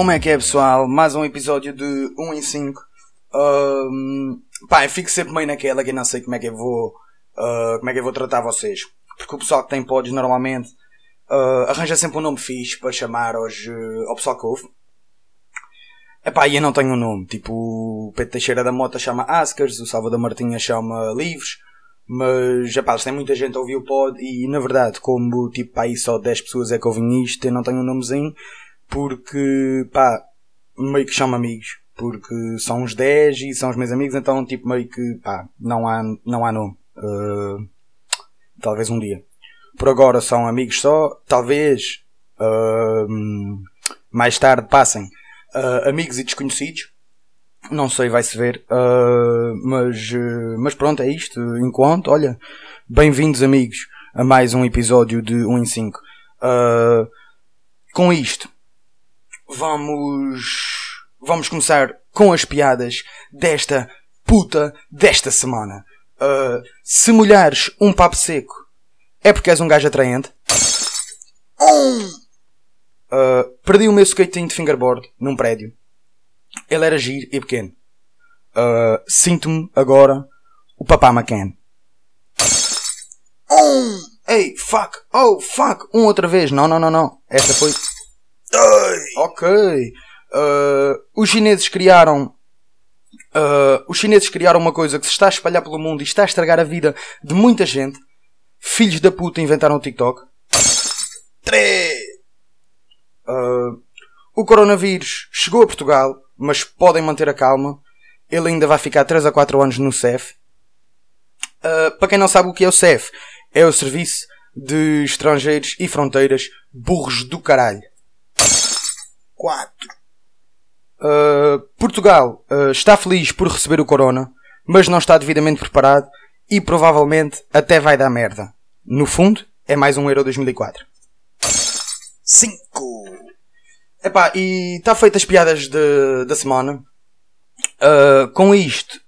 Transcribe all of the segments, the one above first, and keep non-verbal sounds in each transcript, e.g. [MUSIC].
Como é que é, pessoal? Mais um episódio de 1 em 5. Um, pá, eu fico sempre meio naquela que não sei como é que eu vou, uh, como é que eu vou tratar vocês. Porque o pessoal que tem pods normalmente uh, arranja sempre um nome fixe para chamar aos, uh, ao pessoal que ouve. Epá, e eu não tenho um nome. Tipo, o Pedro Teixeira da Mota chama Askers, o Salvador Martinha chama Livros. Mas, epá, tem muita gente a ouvir o pod e, na verdade, como, tipo, aí só 10 pessoas é que ouvem isto, eu não tenho um nomezinho. Porque, pá, meio que chamo amigos. Porque são uns 10 e são os meus amigos, então, tipo, meio que, pá, não há, não há nome. Uh, talvez um dia. Por agora são amigos só. Talvez, uh, mais tarde passem uh, amigos e desconhecidos. Não sei, vai-se ver. Uh, mas, mas pronto, é isto. Enquanto, olha, bem-vindos amigos a mais um episódio de 1 em 5. com isto, vamos, vamos começar com as piadas desta puta desta semana. se molhares um papo seco, é porque és um gajo atraente. Uh, perdi o meu skating de fingerboard num prédio. Ele era giro e pequeno. Uh, Sinto-me agora o papá McCann. Ei, fuck! Oh, fuck! Um outra vez! Não, não, não, não. Esta foi. Ok. Uh, os chineses criaram. Uh, os chineses criaram uma coisa que se está a espalhar pelo mundo e está a estragar a vida de muita gente. Filhos da puta inventaram o TikTok. 3! Uh, o coronavírus chegou a Portugal, mas podem manter a calma. Ele ainda vai ficar 3 a 4 anos no CEF. Uh, para quem não sabe o que é o CEF, é o Serviço de Estrangeiros e Fronteiras Burros do Caralho. 4. Uh, Portugal uh, está feliz por receber o Corona, mas não está devidamente preparado e provavelmente até vai dar merda. No fundo, é mais um Euro 2004. 5. Epá, e está feitas as piadas de, da semana. Uh, com isto,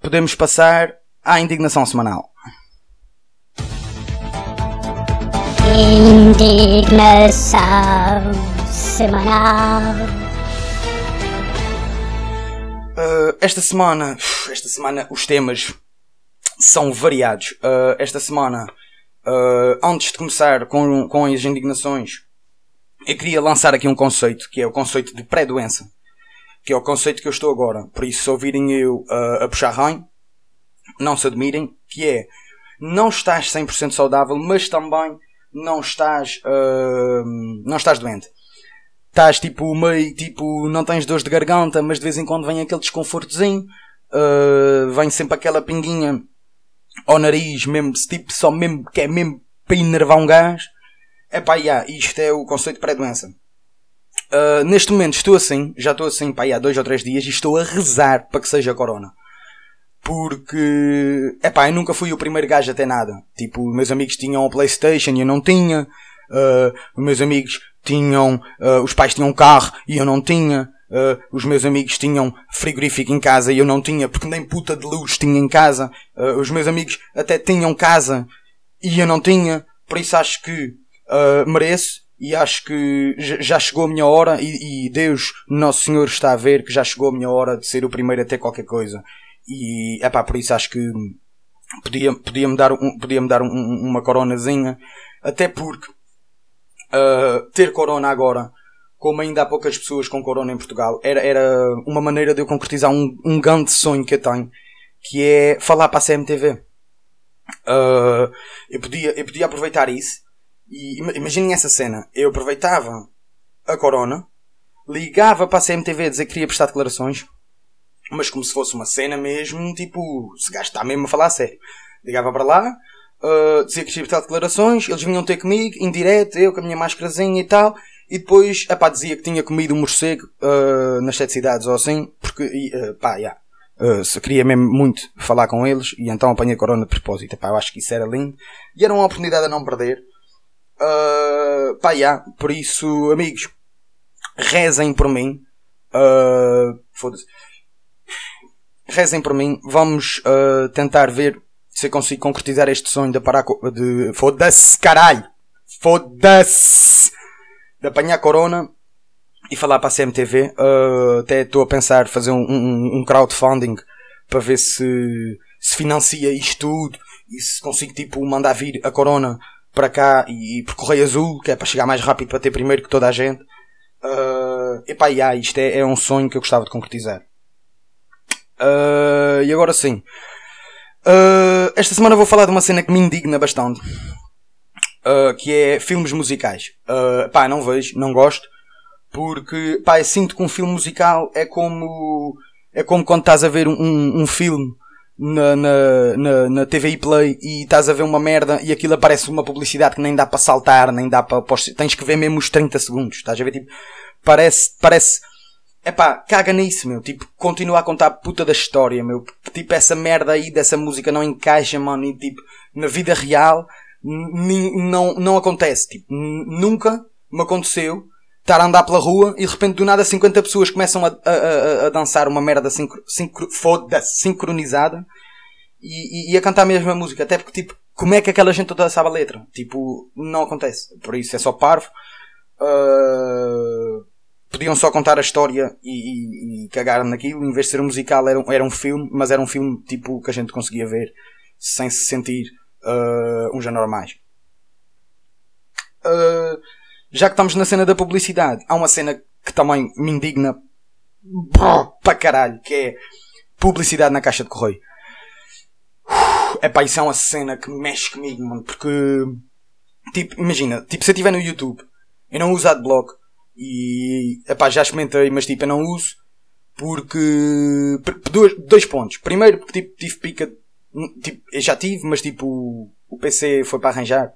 podemos passar à indignação semanal. Indignação semanal. Uh, esta semana, esta semana os temas são variados. Uh, esta semana, antes de começar com, com as indignações, eu queria lançar aqui um conceito, que é o conceito de pré-doença. Que é o conceito que eu estou agora. Por isso, se ouvirem eu uh, a puxar ranho, não se admirem, que é, não estás 100% saudável, mas também não estás, uh, não estás doente. Estás tipo meio, tipo, não tens dores de garganta, mas de vez em quando vem aquele desconfortozinho, uh, vem sempre aquela pinguinha ao nariz, mesmo, tipo, só mesmo, que é mesmo para enervar um gás. É pá, yeah, isto é o conceito de pré-doença. Uh, neste momento estou assim, já estou assim pá, há dois ou três dias e estou a rezar para que seja corona. Porque, é pá, eu nunca fui o primeiro gajo ter nada. Tipo, meus amigos tinham a Playstation e eu não tinha. Uh, meus amigos tinham, uh, os pais tinham carro e eu não tinha. Uh, os meus amigos tinham frigorífico em casa e eu não tinha, porque nem puta de luz tinha em casa. Uh, os meus amigos até tinham casa e eu não tinha. Por isso acho que uh, mereço e acho que já chegou a minha hora e, e, Deus, Nosso Senhor, está a ver que já chegou a minha hora de ser o primeiro a ter qualquer coisa. E é pá, por isso acho que podia-me podia dar, um, podia -me dar um, uma coronazinha, até porque uh, ter corona agora, como ainda há poucas pessoas com corona em Portugal, era, era uma maneira de eu concretizar um, um grande sonho que eu tenho, que é falar para a CMTV. Uh, eu, podia, eu podia aproveitar isso e imaginem essa cena. Eu aproveitava a corona, ligava para a CMTV a dizer que queria prestar declarações, mas como se fosse uma cena mesmo, tipo, se gajo mesmo a falar a sério. Ligava para lá, uh, dizia que queria prestar declarações, eles vinham ter comigo, em direto, eu com a minha máscarazinha e tal, e depois, epá, dizia que tinha comido um morcego uh, nas sete cidades ou assim, porque, uh, pá, yeah. Uh, se queria mesmo muito falar com eles e então apanhei corona de propósito. Epá, eu acho que isso era lindo e era uma oportunidade a não perder. Uh, pá, yeah, por isso, amigos, rezem por mim. Uh, Foda-se. Rezem por mim. Vamos uh, tentar ver se eu consigo concretizar este sonho de parar de. Foda-se, caralho! Foda-se! De apanhar corona. e falar para a CMTV. Uh, até estou a pensar fazer um, um, um, crowdfunding para ver se, se financia isto tudo e se consigo tipo mandar vir a Corona para cá e, e por Correio Azul, que é para chegar mais rápido para ter primeiro que toda a gente. Uh, epá, yeah, isto é, é um sonho que eu gostava de concretizar. Uh, e agora sim. Uh, esta semana vou falar de uma cena que me indigna bastante. Uh, que é filmes musicais. Uh, pá, não vejo, não gosto. Porque, pá, eu sinto que um filme musical é como, é como quando estás a ver um, um filme na, na, na, na TVI Play e estás a ver uma merda e aquilo aparece uma publicidade que nem dá para saltar, nem dá para, tens que ver mesmo os 30 segundos. Estás a ver, tipo, parece, parece, Epá, caga nisso, meu. Tipo, continua a contar a puta da história, meu. Tipo, essa merda aí dessa música não encaixa, mano. E, tipo, na vida real, não, não acontece. Tipo, nunca me aconteceu estar a andar pela rua e de repente do nada 50 pessoas começam a, a, a, a dançar uma merda sincro, sincro, foda sincronizada e, e, e, a cantar a mesma música. Até porque, tipo, como é que aquela gente toda sabe a letra? Tipo, não acontece. Por isso é só parvo. Uh podiam só contar a história e, e, e cagar naquilo, em vez de ser um musical, era, era um filme, mas era um filme tipo que a gente conseguia ver sem se sentir uh, uns anormais. Uh, já que estamos na cena da publicidade, há uma cena que também me indigna para caralho, que é publicidade na caixa de correio. É pá, isso é uma cena que mexe comigo, mano, porque, tipo, imagina, tipo, se eu estiver no YouTube, eu não uso adblock, e epá, já experimentei, mas tipo, eu não uso porque. Dois, dois pontos. Primeiro, porque tipo, tive pica. Tipo, eu já tive, mas tipo, o PC foi para arranjar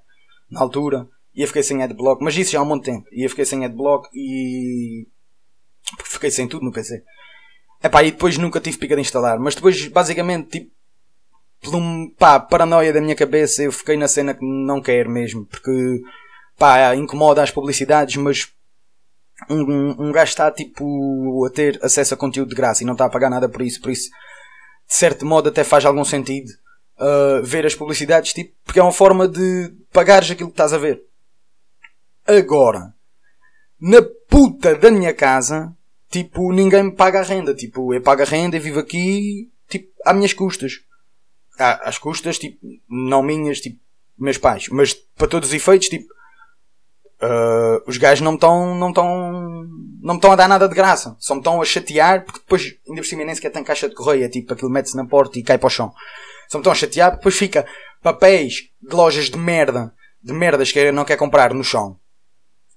na altura e eu fiquei sem adblock. Mas isso já há um monte de tempo. E eu fiquei sem adblock e. Fiquei sem tudo no PC. Epá, e depois nunca tive pica de instalar. Mas depois, basicamente, tipo, por pá, paranoia da minha cabeça, eu fiquei na cena que não quero mesmo. Porque, pá, incomoda as publicidades, mas um, um gajo está tipo a ter acesso a conteúdo de graça e não está a pagar nada por isso, por isso de certo modo até faz algum sentido uh, ver as publicidades, tipo, porque é uma forma de pagares aquilo que estás a ver. Agora, na puta da minha casa, tipo, ninguém me paga a renda, tipo, eu pago a renda e vivo aqui, tipo, às minhas custas. Às custas, tipo, não minhas, tipo, meus pais, mas para todos os efeitos, tipo, Uh, os gajos não estão não estão não estão a dar nada de graça. Só me estão a chatear porque depois ainda por cima nem sequer tem caixa de correio. É tipo aquilo mete-se na porta e cai para o chão. Só me estão a chatear porque depois fica papéis de lojas de merda de merdas que não quer comprar no chão.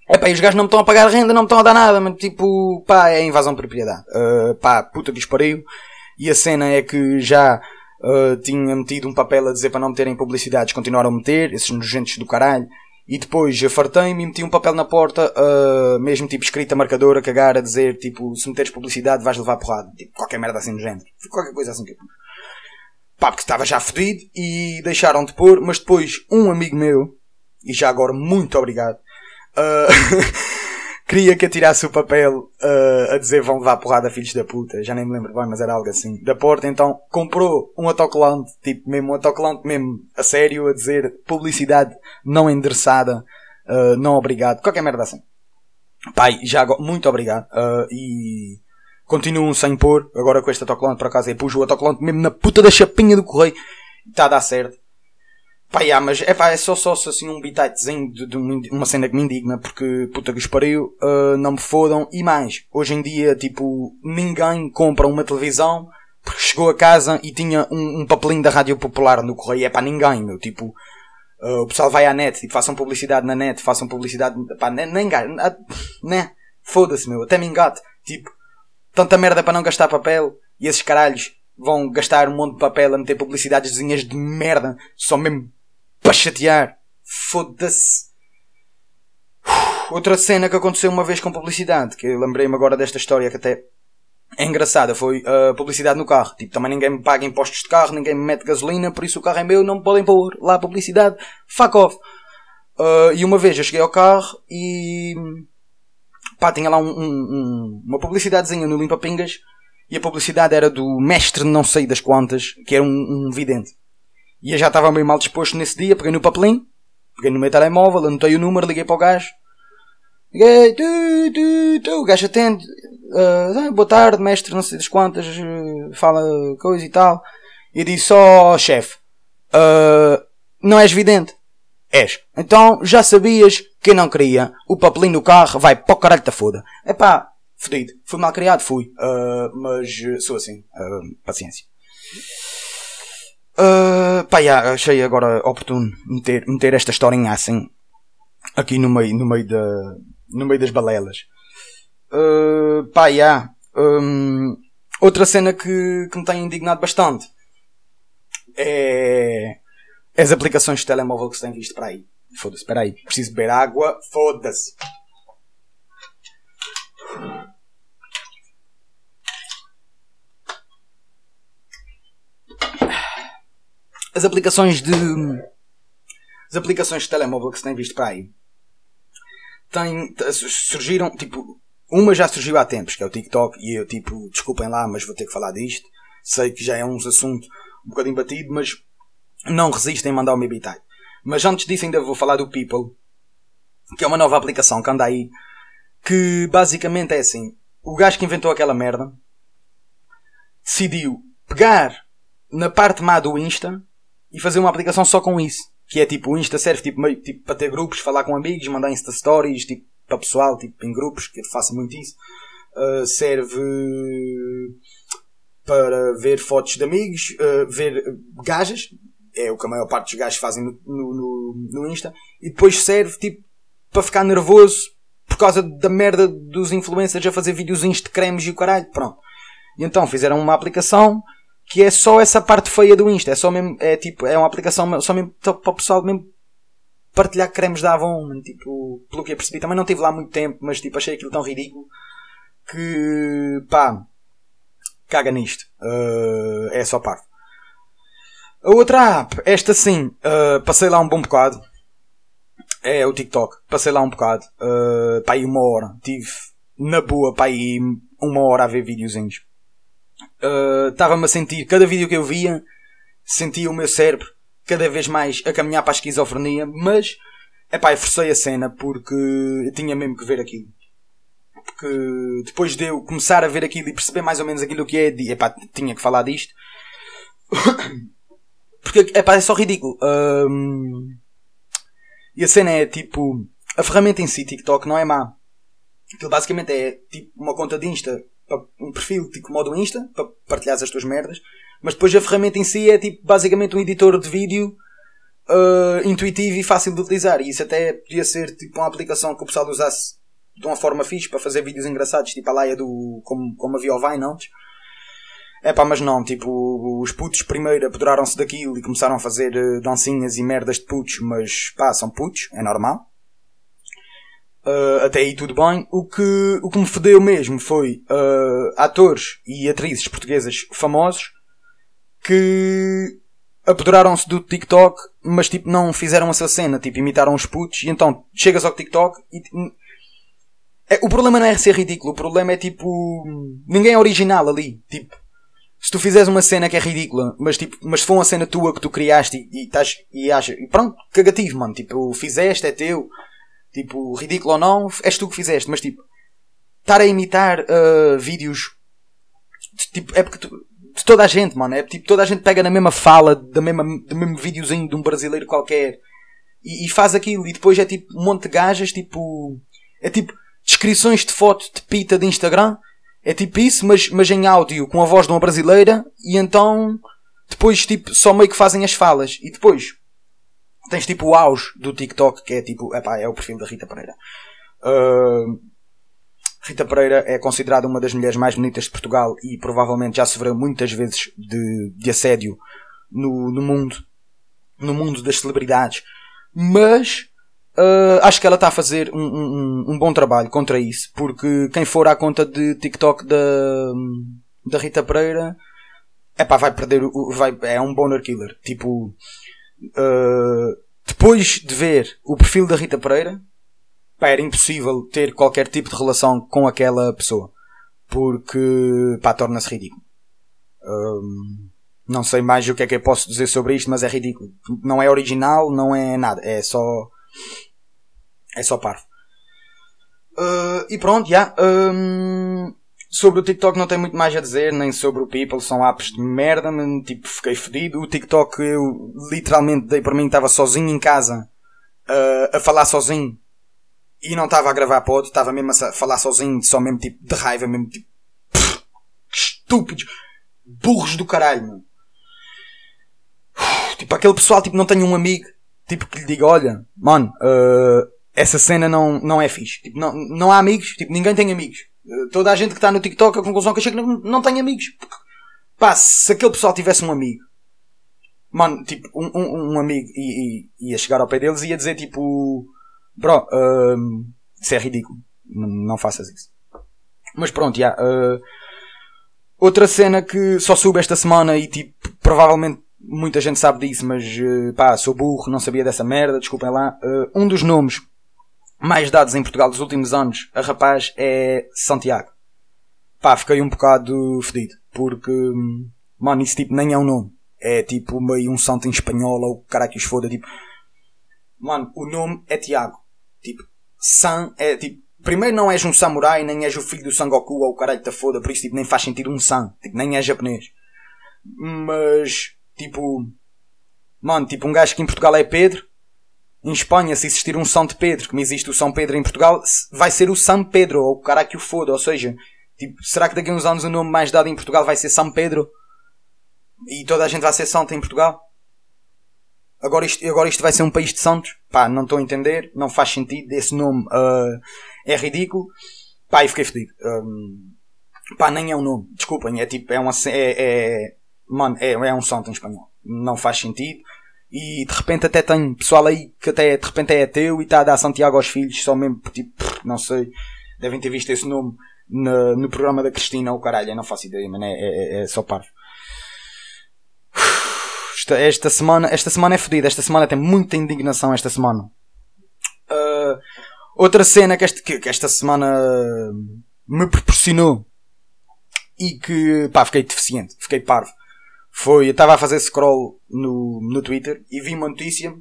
É pá, e os gajos não me estão a pagar renda não me estão a dar nada mas tipo pá é invasão de propriedade. Uh, pá puta que espariu e a cena é que já uh, tinha metido um papel a dizer para não meterem publicidades continuaram a meter esses nojentos do caralho e depois fartei-me e meti um papel na porta, uh, mesmo tipo escrita marcadora, a cagar, a dizer tipo, se meteres publicidade vais levar porrada. Tipo, qualquer merda assim do género. Qualquer coisa assim que eu pus. Pá, porque estava já fedido e deixaram de pôr, mas depois um amigo meu, e já agora muito obrigado, uh, [LAUGHS] queria que eu tirasse o papel uh, a dizer vão levar porrada filhos da puta, já nem me lembro bem, mas era algo assim, da porta, então comprou um autocolante, tipo mesmo um autocolante mesmo a sério, a dizer publicidade não endereçada, uh, não obrigado, qualquer merda assim. Pai, já muito obrigado, uh, e continuam sem pôr, agora com este autocolante por acaso, eu pus o autocolante mesmo na puta da chapinha do correio, está a dar certo. Pá, yeah, mas é pá, é só, só assim um bititezinho de, de, uma cena que me indigna, porque puta que os pariu, uh, não me fodam. E mais, hoje em dia, tipo, ninguém compra uma televisão porque chegou a casa e tinha um, um papelinho da Rádio Popular no correio. É pá, ninguém, meu. Tipo, uh, o pessoal vai à net, tipo, façam publicidade na net, façam publicidade, pá, nem, nem né? Foda-se, meu. Até me engate. Tipo, tanta merda para não gastar papel e esses caralhos vão gastar um monte de papel a meter publicidadezinhas de merda, só mesmo para chatear. Foda-se. Outra cena que aconteceu uma vez com publicidade, que lembrei-me agora desta história que até é engraçada, foi a uh, publicidade no carro. Tipo, também ninguém me paga impostos de carro, ninguém me mete gasolina, por isso o carro é meu, não me podem pôr lá a publicidade. Fuck off. Uh, e uma vez eu cheguei ao carro e pá, tinha lá um, um, uma publicidadezinha no Limpa Pingas e a publicidade era do mestre não sei das quantas, que era um, um vidente. E eu já estava meio mal disposto nesse dia, peguei no papelinho, peguei no meu telemóvel, anotei o número, liguei para o gajo. Liguei, tu, tu, tu, o gajo atende, uh, boa tarde, mestre, não sei das quantas, uh, fala coisa e tal. E disse só, oh, chefe, uh, não és vidente? És. Então já sabias que não queria. O papelinho do carro vai para o caralho da foda. Epá, fodido. Fui mal criado, fui. Uh, mas sou assim. Uh, paciência. Uh, pá, yeah, achei agora oportuno meter, meter esta historinha assim aqui no meio, no meio, da, no meio das balelas. Uh, pá, yeah. um, outra cena que, que me tem indignado bastante é as aplicações de telemóvel que se tem visto para aí. Foda-se, espera aí. Preciso beber água. Foda-se. As aplicações de. As aplicações de telemóvel que se tem visto para aí. Têm, surgiram, tipo, uma já surgiu há tempos, que é o TikTok, e eu, tipo, desculpem lá, mas vou ter que falar disto. Sei que já é um assunto um bocadinho batido, mas não resistem em mandar o meu bitite. Mas antes disso ainda vou falar do People, que é uma nova aplicação que anda aí, que basicamente é assim, o gajo que inventou aquela merda decidiu pegar na parte má do Insta e fazer uma aplicação só com isso. Que é tipo, o Insta serve tipo, meio, tipo para ter grupos, falar com amigos, mandar Insta Stories, tipo, para pessoal, tipo, em grupos, que eu faço muito isso. Uh, serve para ver fotos de amigos, uh, ver gajas, é o que a maior parte dos gajos fazem no, no, no, Insta, e depois serve tipo para ficar nervoso por causa da merda dos influencers a fazer videozinhos de cremes e o caralho, pronto. E então fizeram uma aplicação que é só essa parte feia do Insta, é só mesmo, é tipo, é uma aplicação só mesmo para o pessoal mesmo partilhar cremes da Avon, tipo, pelo que eu percebi, também não tive lá muito tempo, mas tipo, achei aquilo tão ridículo que, pá, caga nisto, uh, é só parte. A outra app, esta sim, uh, passei lá um bom bocado. É o TikTok. Passei lá um bocado. Uh, pá, aí uma hora. Tive na boa, pá, aí uma hora a ver videozinhos. Estava-me uh, a sentir, cada vídeo que eu via, sentia o meu cérebro cada vez mais a caminhar para a esquizofrenia, mas, é pá, eu forcei a cena porque eu tinha mesmo que ver aquilo. Porque depois de eu começar a ver aquilo e perceber mais ou menos aquilo que é, é pá, tinha que falar disto. [COUGHS] Porque epá, é só ridículo. Um, e a cena é tipo. A ferramenta em si, TikTok, não é má. Aquilo basicamente é tipo uma conta de Insta, um perfil tipo modo Insta, para partilhar as tuas merdas. Mas depois a ferramenta em si é tipo basicamente um editor de vídeo uh, intuitivo e fácil de utilizar. E isso até podia ser tipo uma aplicação que o pessoal usasse de uma forma fixe para fazer vídeos engraçados, tipo a laia do. como, como havia o Vine antes. É pá, mas não, tipo, os putos primeiro apoderaram-se daquilo e começaram a fazer uh, dancinhas e merdas de putos, mas pá, são putos, é normal. Uh, até aí tudo bem. O que, o que me fodeu mesmo foi uh, atores e atrizes portuguesas famosos que apoderaram-se do TikTok, mas tipo não fizeram essa cena, tipo imitaram os putos, e então chegas ao TikTok e. É, o problema não é ser ridículo, o problema é tipo. Ninguém é original ali. Tipo, se tu fizeres uma cena que é ridícula, mas tipo, mas se for uma cena tua que tu criaste e, estás e achas, e pronto, cagativo, mano, tipo, fizeste, é teu, tipo, ridículo ou não, és tu que fizeste, mas tipo, estar a imitar uh, vídeos, tipo, é porque tu, de toda a gente, mano, é tipo, toda a gente pega na mesma fala, da mesma, do mesmo videozinho de um brasileiro qualquer, e, e faz aquilo, e depois é tipo, um monte de gajas, tipo, é tipo, descrições de foto de pita de Instagram, é tipo isso, mas, mas em áudio, com a voz de uma brasileira, e então depois tipo, só meio que fazem as falas. E depois tens tipo o auge do TikTok, que é tipo, epá, é o perfil da Rita Pereira. Uh, Rita Pereira é considerada uma das mulheres mais bonitas de Portugal e provavelmente já sofreu muitas vezes de, de assédio no, no mundo, no mundo das celebridades. Mas Uh, acho que ela está a fazer um, um, um, bom trabalho contra isso, porque quem for à conta de TikTok da, da Rita Pereira, epá, vai perder, vai, é um boner killer. Tipo, uh, depois de ver o perfil da Rita Pereira, pá, era impossível ter qualquer tipo de relação com aquela pessoa, porque, pá, torna-se ridículo. Um, não sei mais o que é que eu posso dizer sobre isto, mas é ridículo. Não é original, não é nada, é só é só parvo. Uh, e pronto, já. Yeah, um, sobre o TikTok não tenho muito mais a dizer, nem sobre o People, são apps de merda, mas, tipo, fiquei fedido. O TikTok eu literalmente dei para mim, estava sozinho em casa, uh, a falar sozinho, e não estava a gravar pod, estava mesmo a falar sozinho, só mesmo tipo de raiva, mesmo tipo, estúpidos, burros do caralho, meu. [SIGHS] Tipo, aquele pessoal, tipo, não tem um amigo, tipo, que lhe diga, olha, mano, uh, essa cena não, não é fixe. Tipo, não, não há amigos, tipo, ninguém tem amigos. Uh, toda a gente que está no TikTok, a conclusão que eu chego, não, não tem amigos. Pá, se aquele pessoal tivesse um amigo, mano, tipo, um, um, um amigo e, e, ia chegar ao pé deles e ia dizer, tipo, bro, uh, isso é ridículo. Não, não faças isso. Mas pronto, já. Uh, outra cena que só soube esta semana e tipo, provavelmente muita gente sabe disso, mas uh, pá, sou burro, não sabia dessa merda, desculpem lá. Uh, um dos nomes mais dados em Portugal dos últimos anos a rapaz é Santiago. Pá, fiquei um bocado fedido, porque, mano, isso tipo nem é um nome. É tipo meio um santo em espanhol ou cara que os foda, tipo. Mano, o nome é Tiago. Tipo, San é tipo. Primeiro não és um samurai, nem és o filho do Sangoku ou o caralho da foda, por isso tipo, nem faz sentido um San. Tipo, nem é japonês. Mas Tipo, mano, tipo um gajo que em Portugal é Pedro. Em Espanha, se existir um São de Pedro, como existe o São Pedro em Portugal, vai ser o São Pedro, ou o cara que o foda. Ou seja, tipo, será que daqui a uns anos o nome mais dado em Portugal vai ser São Pedro? E toda a gente vai ser santo em Portugal? Agora isto, agora isto vai ser um país de santos? Pá, não estou a entender, não faz sentido, esse nome uh, é ridículo. Pá, e fiquei fedido. Um, pá, nem é um nome, desculpem, é tipo, é uma, é, é, mano, é, é um santo em espanhol. Não faz sentido. E de repente até tem pessoal aí que até de repente é ateu e está a dar Santiago aos filhos, só mesmo tipo, não sei, devem ter visto esse nome no, no programa da Cristina ou caralho, eu não faço ideia, mas é, é, é só parvo. [SIGHS] Esta, esta, semana, esta semana é fodida, esta semana tem muita indignação esta semana. Uh, outra cena que esta, que, que esta semana me proporcionou e que pá, fiquei deficiente, fiquei parvo foi, eu estava a fazer scroll no, no Twitter e vi uma notícia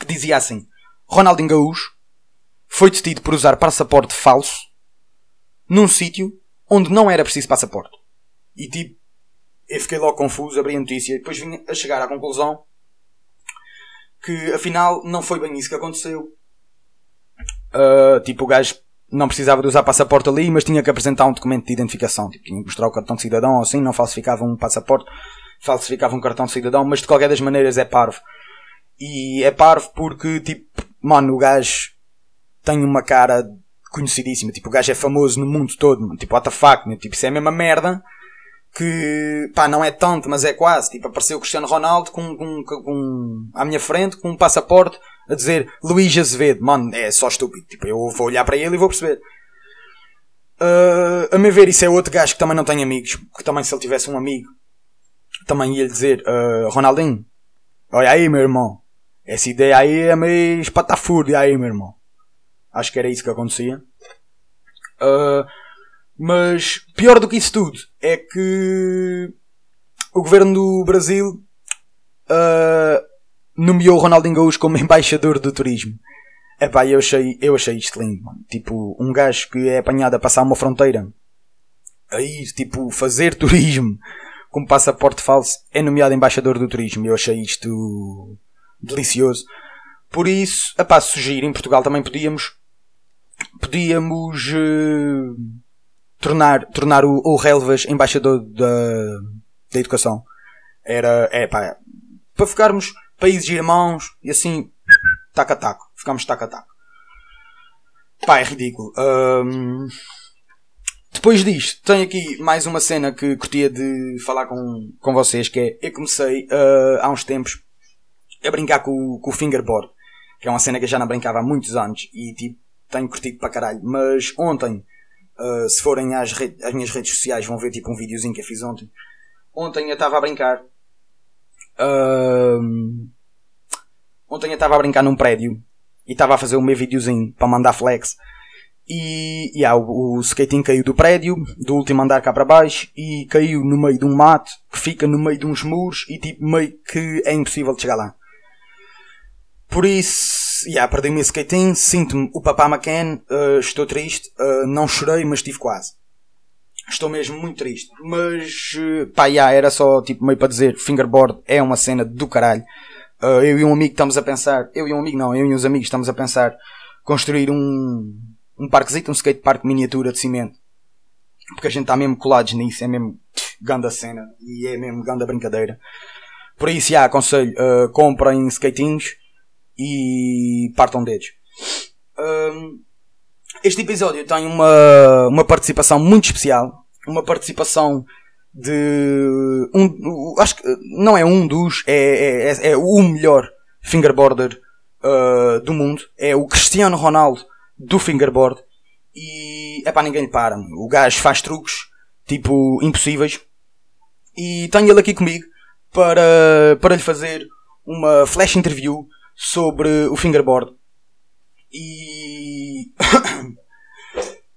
que dizia assim: Ronaldinho Gaúcho foi detido por usar passaporte falso num sítio onde não era preciso passaporte. E tipo, eu fiquei logo confuso, abri a notícia e depois vim a chegar à conclusão que afinal não foi bem isso que aconteceu. Uh, tipo, o gajo não precisava de usar passaporte ali, mas tinha que apresentar um documento de identificação. Tipo, tinha que mostrar o cartão de cidadão ou assim, não falsificava um passaporte, falsificava um cartão de cidadão, mas de qualquer das maneiras é parvo. E é parvo porque, tipo, mano, o gajo tem uma cara conhecidíssima. Tipo, o gajo é famoso no mundo todo, mano. Tipo, what the fuck, né? Tipo, isso é a mesma merda que, pá, não é tanto, mas é quase. Tipo, apareceu o Cristiano Ronaldo com, com, com, à minha frente com um passaporte a dizer Luís Azevedo. Mano, é só estúpido. Tipo, eu vou olhar para ele e vou perceber. Uh, a meu ver, isso é outro gajo que também não tem amigos. Que também, se ele tivesse um amigo, também ia lhe dizer: uh, Ronaldinho, olha aí, meu irmão. Essa ideia aí é meio espatafúrdia aí, meu irmão. Acho que era isso que acontecia. Uh, mas pior do que isso tudo é que o governo do Brasil uh, nomeou Ronaldinho Gaúcho como [LAUGHS] embaixador do turismo. Epá, eu achei, eu achei isto lindo, mano. Tipo, um gajo que é apanhado a passar uma fronteira a ir, tipo, fazer [LAUGHS] turismo com passaporte falso é nomeado embaixador do turismo. Eu achei isto delicioso. Por isso, epá, sugiro, em Portugal também podíamos, podíamos uh, tornar, tornar o, o Relvas embaixador da, da educação. Era, é pá, para ficarmos países irmãos e assim, taco a taco. Ficamos taco a taco. Pá, é ridículo. Um, depois disto, tenho aqui mais uma cena que curtia de falar com, com vocês, que é, eu comecei uh, há uns tempos a brincar com, com o fingerboard, que é uma cena que eu já não brincava há muitos anos e tipo, tenho curtido para caralho. Mas ontem, uh, se forem às, às minhas redes sociais, vão ver tipo um videozinho que eu fiz ontem. Ontem eu estava a brincar Uh, ontem eu estava a brincar num prédio e estava a fazer o meu videozinho para mandar flex. E yeah, o, o skating caiu do prédio, do último andar cá para baixo, e caiu no meio de um mato que fica no meio de uns muros e tipo meio que é impossível de chegar lá. Por isso yeah, perdi o meu skating, sinto-me o papá McCann, uh, estou triste, uh, não chorei, mas estive quase. Estou mesmo muito triste. Mas, uh, pá, yeah, era só tipo meio para dizer, fingerboard é uma cena do caralho. Uh, eu e um amigo estamos a pensar, eu e um amigo não, eu e uns amigos estamos a pensar construir um, um parquezito, um skatepark miniatura de cimento. Porque a gente está mesmo colados nisso, é mesmo ganda cena e é mesmo ganda brincadeira. Por isso, já, aconselho, uh, comprem skatinhos e partam dedos. Um, este episódio tem uma, uma participação muito especial. Uma participação de um, acho que não é um dos, é, é, é o melhor fingerboarder uh, do mundo. É o Cristiano Ronaldo do fingerboard. E é para ninguém lhe para. O gajo faz truques tipo impossíveis. E tenho ele aqui comigo para, para lhe fazer uma flash interview sobre o fingerboard. E. [COUGHS]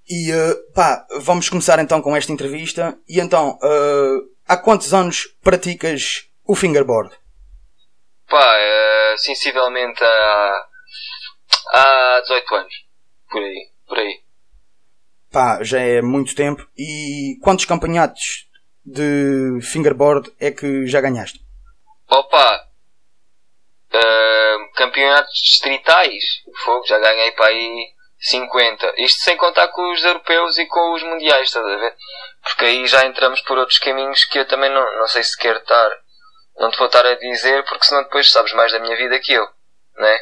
e uh, pá, vamos começar então com esta entrevista. E então, uh, há quantos anos praticas o fingerboard? Pá, uh, sensivelmente há. há 18 anos. Por aí, por aí. Pá, já é muito tempo. E quantos campeonatos de fingerboard é que já ganhaste? Opa, campeonatos distritais, fogo, já ganhei para aí 50. Isto sem contar com os europeus e com os mundiais, estás a ver? Porque aí já entramos por outros caminhos que eu também não, não sei se quero estar. Não te vou estar a dizer porque senão depois sabes mais da minha vida que eu, não é?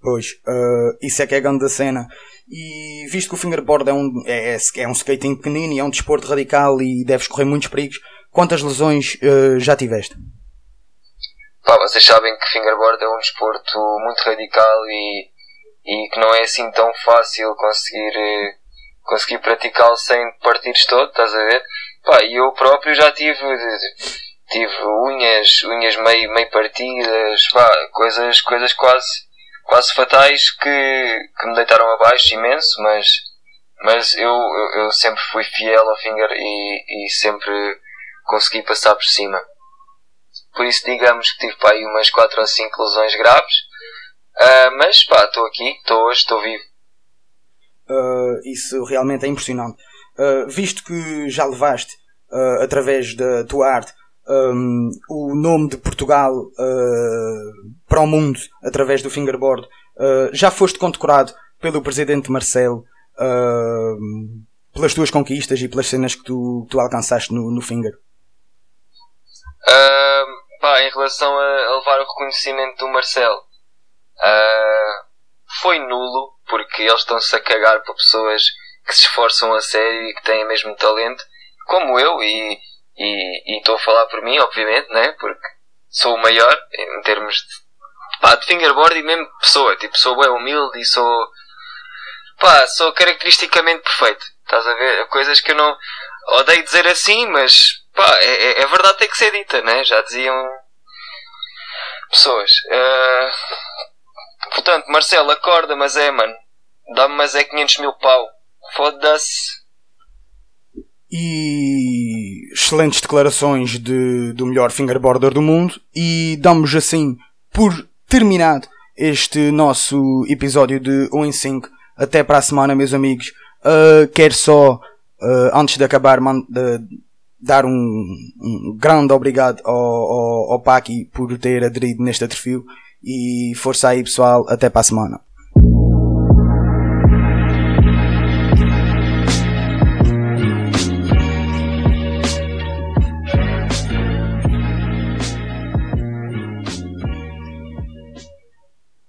Pois, uh, isso é que é grande da cena. E visto que o fingerboard é um, é, é, é um skating pequenino e é um desporto radical e deves correr muitos perigos, quantas lesões uh, já tiveste? Pá, vocês sabem que fingerboard é um desporto muito radical e, e que não é assim tão fácil conseguir, eh, conseguir praticá-lo sem partir todo, estás a ver? Pá, e eu próprio já tive, tive unhas, unhas meio, meio partidas, pá, coisas, coisas quase, quase fatais que, que me deitaram abaixo imenso, mas, mas eu, eu, eu sempre fui fiel ao finger e, e sempre consegui passar por cima. Por isso, digamos que tive para aí umas 4 ou 5 lesões graves. Uh, mas pá, estou aqui, estou hoje, estou vivo. Uh, isso realmente é impressionante. Uh, visto que já levaste, através da tua arte, um, o nome de Portugal para o mundo através do fingerboard, já foste condecorado pelo presidente Marcelo pelas tuas conquistas e pelas cenas que tu, tu alcançaste no, no finger? Pá, em relação a, a levar o reconhecimento do Marcelo, uh, foi nulo, porque eles estão-se a cagar para pessoas que se esforçam a sério e que têm mesmo talento, como eu, e estou a falar por mim, obviamente, né? Porque sou o maior em termos de, pá, de fingerboard e mesmo pessoa, tipo, sou bem humilde e sou, pá, sou caracteristicamente perfeito. Estás a ver? Coisas que eu não odeio dizer assim, mas pá, é, é, é verdade tem que ser dita, né? Já diziam pessoas. Uh, portanto, Marcelo, acorda, mas é, mano. Dá-me mais é 500 mil pau. Foda-se. E excelentes declarações de, do melhor fingerboarder do mundo. E damos assim por terminado este nosso episódio de 1 em 5. Até para a semana, meus amigos. Uh, quero só, uh, antes de acabar, dar um, um grande obrigado ao, ao, ao Paki por ter aderido neste atrofio e força aí pessoal, até para a semana.